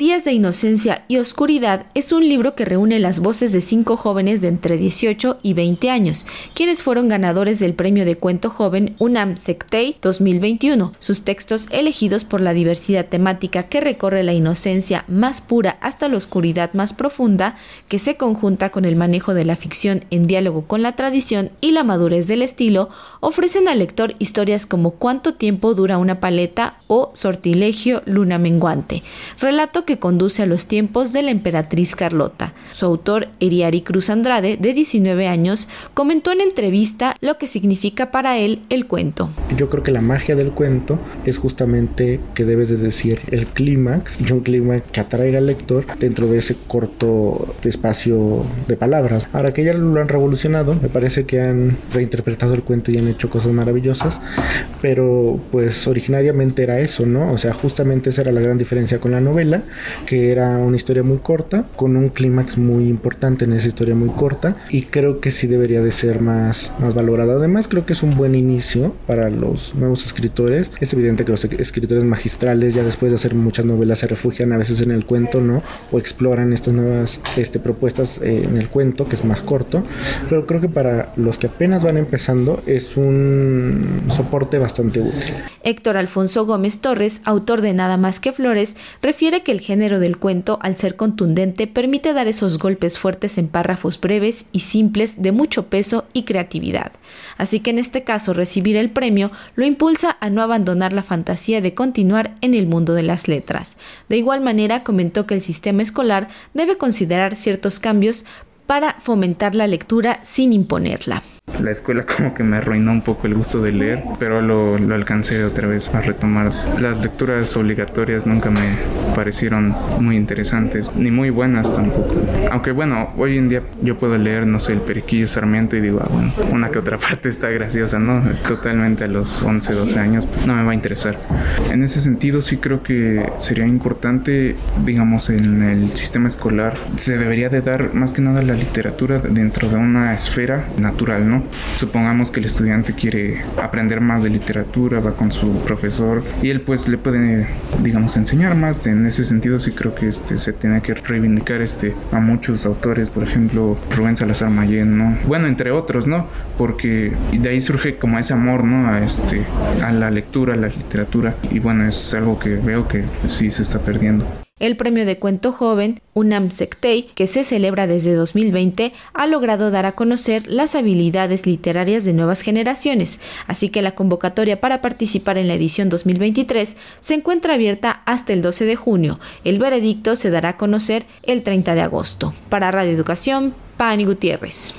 Días de Inocencia y Oscuridad es un libro que reúne las voces de cinco jóvenes de entre 18 y 20 años, quienes fueron ganadores del premio de cuento joven UNAM Sectei 2021. Sus textos elegidos por la diversidad temática que recorre la inocencia más pura hasta la oscuridad más profunda, que se conjunta con el manejo de la ficción en diálogo con la tradición y la madurez del estilo, ofrecen al lector historias como Cuánto tiempo dura una paleta o Sortilegio Luna Menguante, relato que conduce a los tiempos de la emperatriz Carlota. Su autor, Eriari Cruz Andrade, de 19 años, comentó en entrevista lo que significa para él el cuento. Yo creo que la magia del cuento es justamente que debes de decir el clímax y un clímax que atraiga al lector dentro de ese corto espacio de palabras. Ahora que ya lo han revolucionado, me parece que han reinterpretado el cuento y han hecho cosas maravillosas, pero pues originariamente era eso, ¿no? O sea, justamente esa era la gran diferencia con la novela, que era una historia muy corta, con un clímax muy importante en esa historia muy corta, y creo que sí debería de ser más, más valorada. Además, creo que es un buen inicio para nuevos escritores. Es evidente que los escritores magistrales, ya después de hacer muchas novelas, se refugian a veces en el cuento, ¿no? O exploran estas nuevas este, propuestas eh, en el cuento, que es más corto, pero creo que para los que apenas van empezando es un soporte bastante útil. Héctor Alfonso Gómez Torres, autor de Nada más que Flores, refiere que el género del cuento, al ser contundente, permite dar esos golpes fuertes en párrafos breves y simples de mucho peso y creatividad. Así que en este caso recibir el premio lo impulsa a no abandonar la fantasía de continuar en el mundo de las letras. De igual manera comentó que el sistema escolar debe considerar ciertos cambios para fomentar la lectura sin imponerla la escuela como que me arruinó un poco el gusto de leer, pero lo, lo, alcancé otra vez a retomar. Las lecturas obligatorias nunca me parecieron muy interesantes, ni muy buenas tampoco. Aunque bueno, hoy en día yo puedo leer, no sé, el Periquillo Sarmiento y digo, ah, bueno, una que otra parte está graciosa, ¿no? Totalmente a los 11, 12 años no me va a interesar. En ese sentido sí creo que sería importante, digamos, en el sistema escolar, se debería de dar más que nada la literatura dentro de una esfera natural, ¿no? Supongamos que el estudiante quiere aprender más de literatura, va con su profesor y él pues le puede, digamos, enseñar más. En ese sentido sí creo que este, se tiene que reivindicar este, a muchos autores, por ejemplo, Rubén Salazar Mayén, ¿no? Bueno, entre otros, ¿no? Porque de ahí surge como ese amor, ¿no? A, este, a la lectura, a la literatura y bueno, es algo que veo que sí se está perdiendo. El premio de cuento joven UNAM Sectei, que se celebra desde 2020, ha logrado dar a conocer las habilidades literarias de nuevas generaciones, así que la convocatoria para participar en la edición 2023 se encuentra abierta hasta el 12 de junio. El veredicto se dará a conocer el 30 de agosto. Para Radio Educación, Pani Gutiérrez.